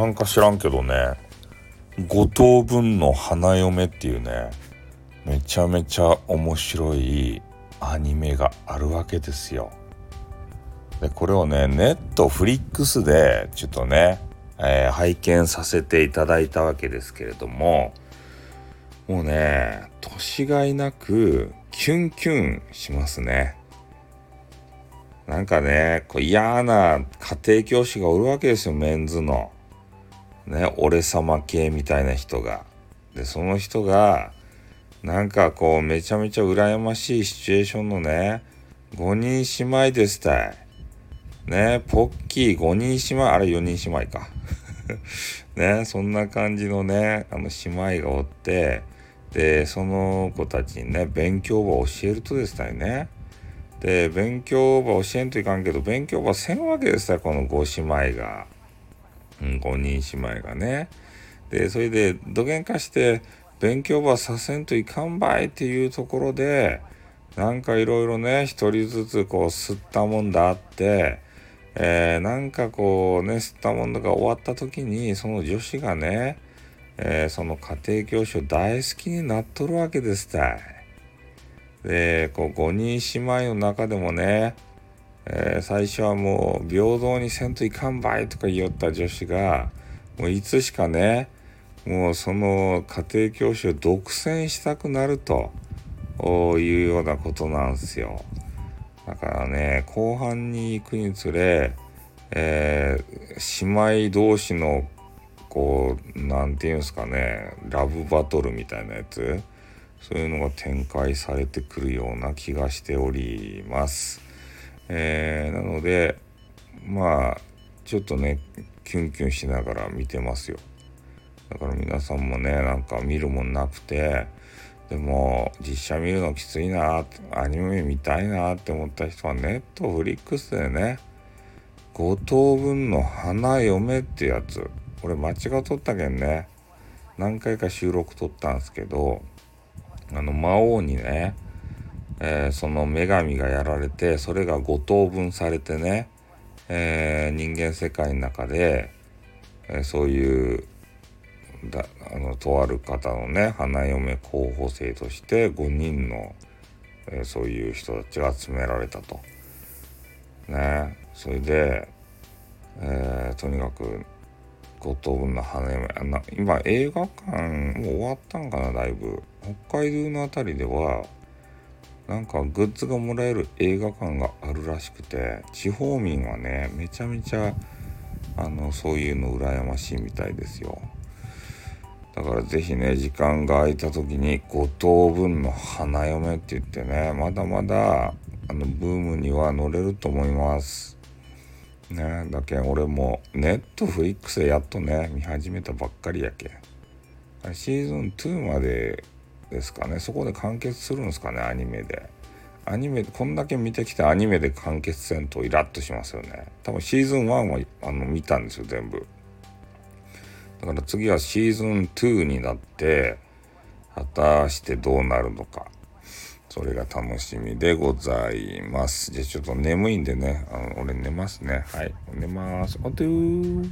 なんか知らんけどね五等分の花嫁っていうねめちゃめちゃ面白いアニメがあるわけですよ。でこれをねネットフリックスでちょっとね、えー、拝見させていただいたわけですけれどももうね年がいなくキュンキュンしますね。なんかねこう嫌な家庭教師がおるわけですよメンズの。ね俺様系みたいな人が。でその人がなんかこうめちゃめちゃ羨ましいシチュエーションのね5人姉妹ですたい。ねポッキー5人姉妹あれ4人姉妹か。ねそんな感じのねあの姉妹がおってでその子たちにね勉強ば教えるとですねで勉強ば教えんといかんけど勉強ばせんわけですよこの5姉妹が、うん、5人姉妹がねでそれでどげんかして勉強ばさせんといかんばいっていうところでなんかいろいろね一人ずつこう吸ったもんだあってえー、なんかこうね吸ったもんだが終わった時にその女子がね、えー、その家庭教師を大好きになっとるわけですたい。でこう5人姉妹の中でもね、えー、最初はもう平等にせんといかんばいとか言おった女子がもういつしかねもうその家庭教師を独占したくなるというようなことなんですよ。だからね後半に行くにつれ、えー、姉妹同士のこう何て言うんですかねラブバトルみたいなやつそういうのが展開されてくるような気がしております。えー、なのでまあちょっとねキュンキュンしながら見てますよ。だから皆さんもねなんか見るもんなくてでも実写見るのきついなアニメ見たいなって思った人はネットフリックスでね五等分の花嫁ってやつ俺間違っとったけんね何回か収録撮ったんですけどあの魔王にね、えー、その女神がやられてそれが五等分されてね、えー、人間世界の中で、え、そういうだあのとある方のね花嫁候補生として5人の、えそういう人たちが集められたと。ねそれで、えとにかく五等分の花嫁あな今映画館もう終わったんかなだいぶ北海道の辺りではなんかグッズがもらえる映画館があるらしくて地方民はねめちゃめちゃあのそういうの羨ましいみたいですよ。だから是非ね時間が空いた時に5等分の花嫁って言ってねまだまだあのブームには乗れると思います。ねだけ俺もネットフリックスでやっとね見始めたばっかりやけシーズン2までですかね。そこで完結するんですかねアニメで。アニメこんだけ見てきてアニメで完結せんとイラッとしますよね。多分シーズン1はあの見たんですよ全部。だから次はシーズン2になって果たしてどうなるのか。それが楽しみでございます。じゃあちょっと眠いんでね、あの俺寝ますね。はい、寝ます。おとー。